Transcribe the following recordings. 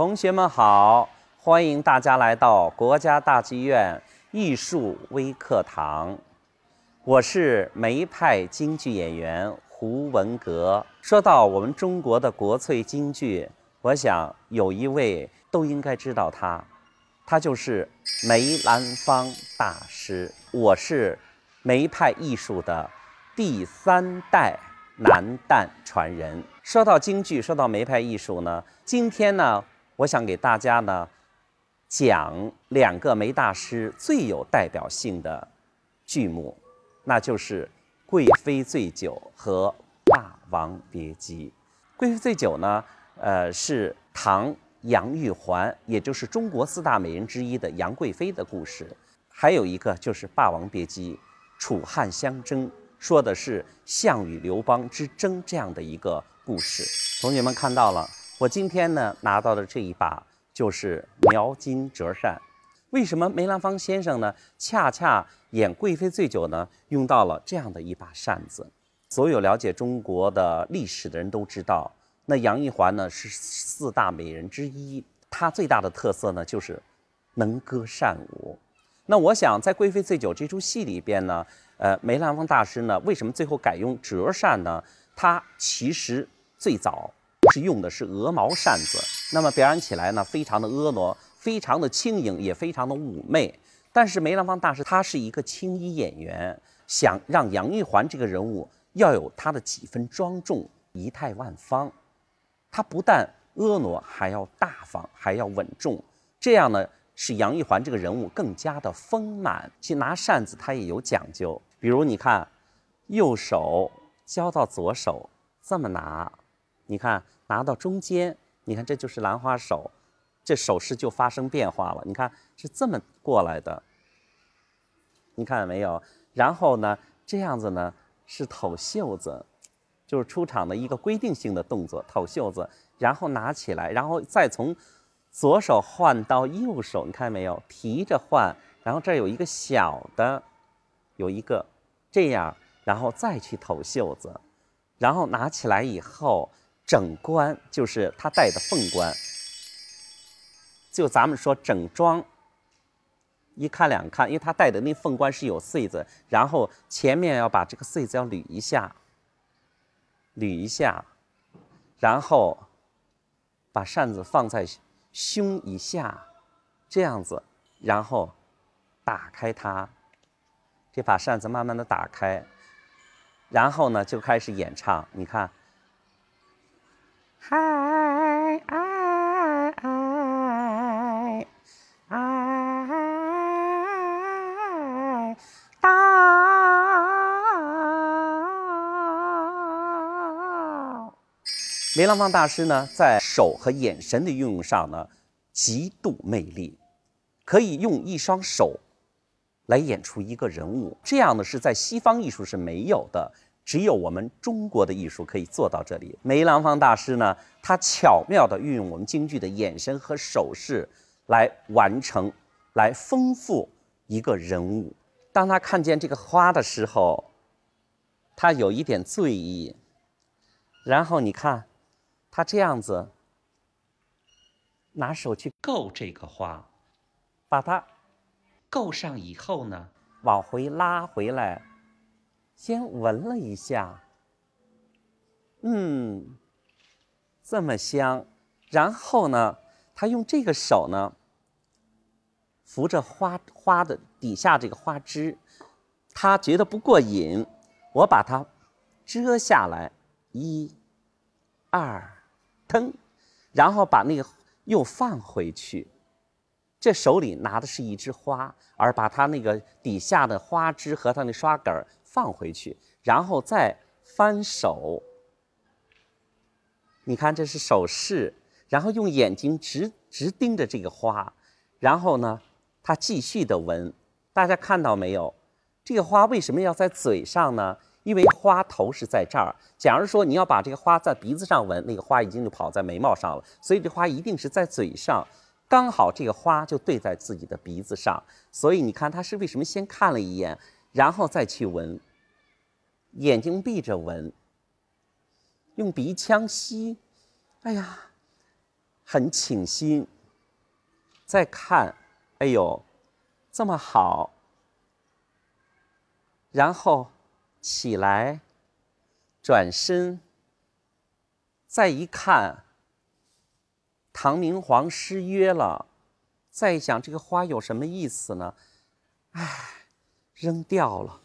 同学们好，欢迎大家来到国家大剧院艺术微课堂。我是梅派京剧演员胡文阁。说到我们中国的国粹京剧，我想有一位都应该知道他，他就是梅兰芳大师。我是梅派艺术的第三代男旦传人。说到京剧，说到梅派艺术呢，今天呢。我想给大家呢讲两个梅大师最有代表性的剧目，那就是《贵妃醉酒》和《霸王别姬》。《贵妃醉酒》呢，呃，是唐杨玉环，也就是中国四大美人之一的杨贵妃的故事；还有一个就是《霸王别姬》，楚汉相争，说的是项羽刘邦之争这样的一个故事。同学们看到了。我今天呢拿到的这一把就是描金折扇。为什么梅兰芳先生呢恰恰演贵妃醉酒呢用到了这样的一把扇子？所有了解中国的历史的人都知道，那杨玉环呢是四大美人之一，她最大的特色呢就是能歌善舞。那我想在贵妃醉酒这出戏里边呢，呃，梅兰芳大师呢为什么最后改用折扇呢？他其实最早。是用的是鹅毛扇子，那么表演起来呢，非常的婀娜，非常的轻盈，也非常的妩媚。但是梅兰芳大师他是一个青衣演员，想让杨玉环这个人物要有他的几分庄重、仪态万方。他不但婀娜，还要大方，还要稳重。这样呢，使杨玉环这个人物更加的丰满。去拿扇子他也有讲究，比如你看，右手交到左手这么拿，你看。拿到中间，你看这就是兰花手，这手势就发生变化了。你看是这么过来的，你看到没有？然后呢，这样子呢是抖袖子，就是出场的一个规定性的动作，抖袖子，然后拿起来，然后再从左手换到右手，你看到没有？提着换，然后这儿有一个小的，有一个这样，然后再去抖袖子，然后拿起来以后。整冠就是他戴的凤冠，就咱们说整装，一看两看，因为他戴的那凤冠是有穗子，然后前面要把这个穗子要捋一下，捋一下，然后把扇子放在胸以下，这样子，然后打开它，这把扇子慢慢的打开，然后呢就开始演唱，你看。嗨，哎哎哎，到。梅兰芳大师呢，在手和眼神的运用上呢，极度魅力，可以用一双手来演出一个人物，这样呢是在西方艺术是没有的。只有我们中国的艺术可以做到这里。梅兰芳大师呢，他巧妙地运用我们京剧的眼神和手势来完成，来丰富一个人物。当他看见这个花的时候，他有一点醉意。然后你看，他这样子拿手去够这个花，把它够上以后呢，往回拉回来。先闻了一下，嗯，这么香。然后呢，他用这个手呢，扶着花花的底下这个花枝，他觉得不过瘾，我把它遮下来，一、二，腾，然后把那个又放回去。这手里拿的是一枝花，而把它那个底下的花枝和它那刷杆儿。放回去，然后再翻手。你看，这是手势。然后用眼睛直直盯着这个花，然后呢，他继续的闻。大家看到没有？这个花为什么要在嘴上呢？因为花头是在这儿。假如说你要把这个花在鼻子上闻，那个花已经就跑在眉毛上了。所以这花一定是在嘴上，刚好这个花就对在自己的鼻子上。所以你看，他是为什么先看了一眼？然后再去闻，眼睛闭着闻，用鼻腔吸，哎呀，很清新。再看，哎呦，这么好。然后起来，转身，再一看，唐明皇失约了。再想这个花有什么意思呢？唉，扔掉了。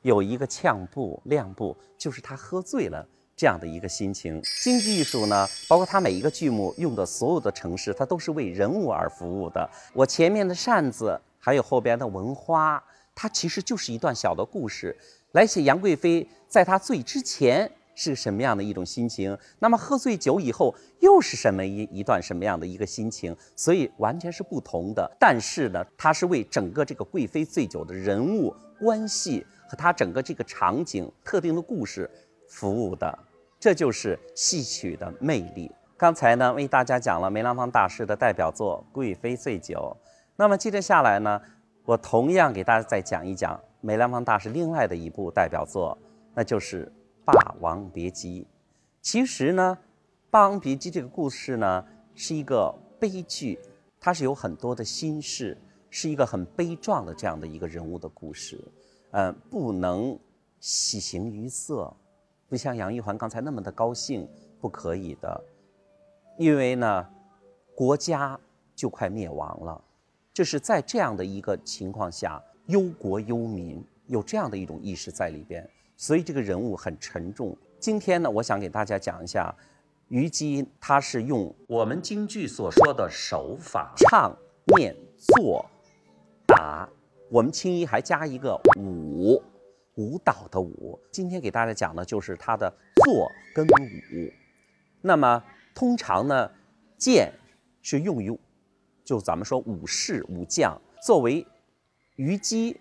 有一个呛步、亮步，就是他喝醉了这样的一个心情。京剧艺术呢，包括它每一个剧目用的所有的程式，它都是为人物而服务的。我前面的扇子，还有后边的文花，它其实就是一段小的故事，来写杨贵妃在她醉之前是什么样的一种心情，那么喝醉酒以后又是什么一一段什么样的一个心情，所以完全是不同的。但是呢，它是为整个这个贵妃醉酒的人物关系。和它整个这个场景、特定的故事服务的，这就是戏曲的魅力。刚才呢，为大家讲了梅兰芳大师的代表作《贵妃醉酒》。那么接着下来呢，我同样给大家再讲一讲梅兰芳大师另外的一部代表作，那就是《霸王别姬》。其实呢，《霸王别姬》这个故事呢，是一个悲剧，它是有很多的心事，是一个很悲壮的这样的一个人物的故事。嗯，不能喜形于色，不像杨玉环刚才那么的高兴，不可以的，因为呢，国家就快灭亡了，这是在这样的一个情况下，忧国忧民，有这样的一种意识在里边，所以这个人物很沉重。今天呢，我想给大家讲一下，虞姬她是用我们京剧所说的手法，唱、念、做、打。我们青衣还加一个舞，舞蹈的舞。今天给大家讲的就是她的坐跟舞。那么通常呢，剑是用于，就咱们说武士武将。作为虞姬，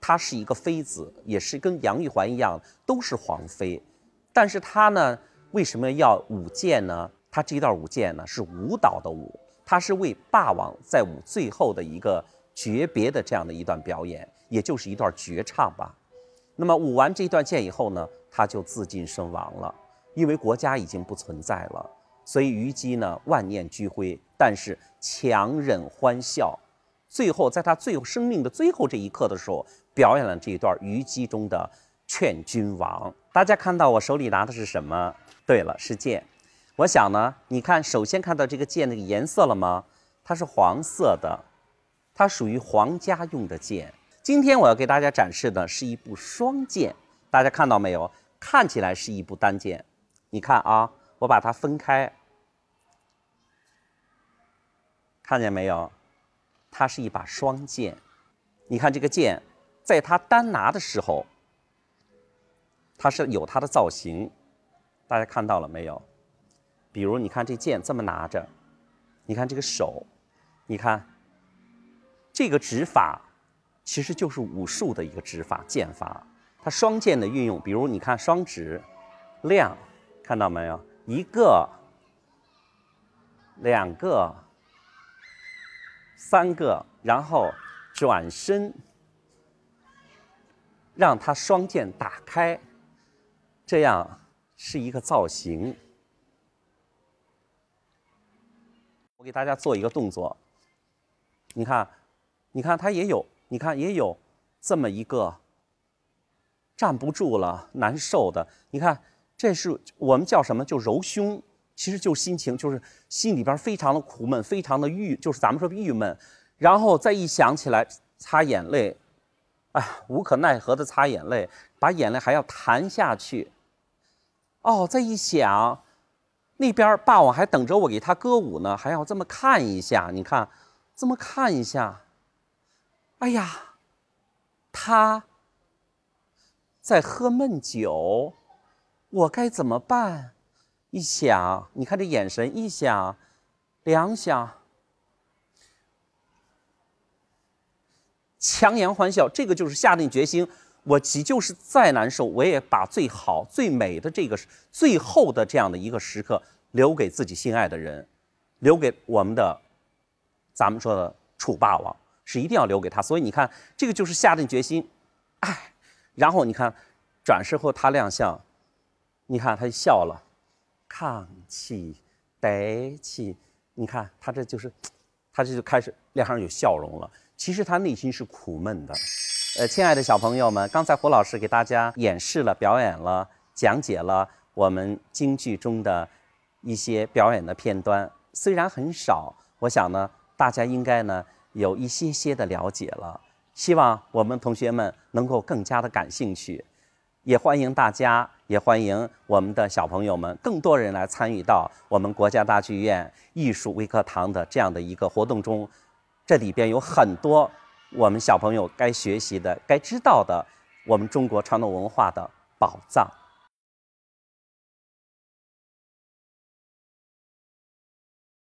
她是一个妃子，也是跟杨玉环一样，都是皇妃。但是她呢，为什么要舞剑呢？她这一段舞剑呢，是舞蹈的舞，她是为霸王在舞最后的一个。诀别的这样的一段表演，也就是一段绝唱吧。那么舞完这段剑以后呢，她就自尽身亡了。因为国家已经不存在了，所以虞姬呢万念俱灰，但是强忍欢笑。最后在他最后生命的最后这一刻的时候，表演了这一段虞姬中的劝君王。大家看到我手里拿的是什么？对了，是剑。我想呢，你看，首先看到这个剑那个颜色了吗？它是黄色的。它属于皇家用的剑。今天我要给大家展示的是一部双剑，大家看到没有？看起来是一部单剑，你看啊，我把它分开，看见没有？它是一把双剑。你看这个剑，在它单拿的时候，它是有它的造型，大家看到了没有？比如你看这剑这么拿着，你看这个手，你看。这个指法其实就是武术的一个指法剑法，它双剑的运用，比如你看双指亮，看到没有？一个、两个、三个，然后转身，让他双剑打开，这样是一个造型。我给大家做一个动作，你看。你看，他也有，你看也有这么一个站不住了、难受的。你看，这是我们叫什么？就揉胸，其实就心情，就是心里边非常的苦闷，非常的郁，就是咱们说郁闷。然后再一想起来，擦眼泪，哎，无可奈何的擦眼泪，把眼泪还要弹下去。哦，再一想，那边霸王还等着我给他歌舞呢，还要这么看一下。你看，这么看一下。哎呀，他在喝闷酒，我该怎么办？一想，你看这眼神，一想，两想，强颜欢笑，这个就是下定决心，我即就是再难受，我也把最好、最美的这个最后的这样的一个时刻留给自己心爱的人，留给我们的，咱们说的楚霸王。是一定要留给他，所以你看，这个就是下定决心，哎，然后你看，转身后他亮相，你看他笑了，抗气、得气。你看他这就是，他这就开始脸上有笑容了。其实他内心是苦闷的。呃，亲爱的小朋友们，刚才胡老师给大家演示了、表演了、讲解了我们京剧中的一些表演的片段，虽然很少，我想呢，大家应该呢有一些些的了解了。希望我们同学们能够更加的感兴趣，也欢迎大家，也欢迎我们的小朋友们，更多人来参与到我们国家大剧院艺术微课堂的这样的一个活动中。这里边有很多我们小朋友该学习的、该知道的，我们中国传统文化的宝藏。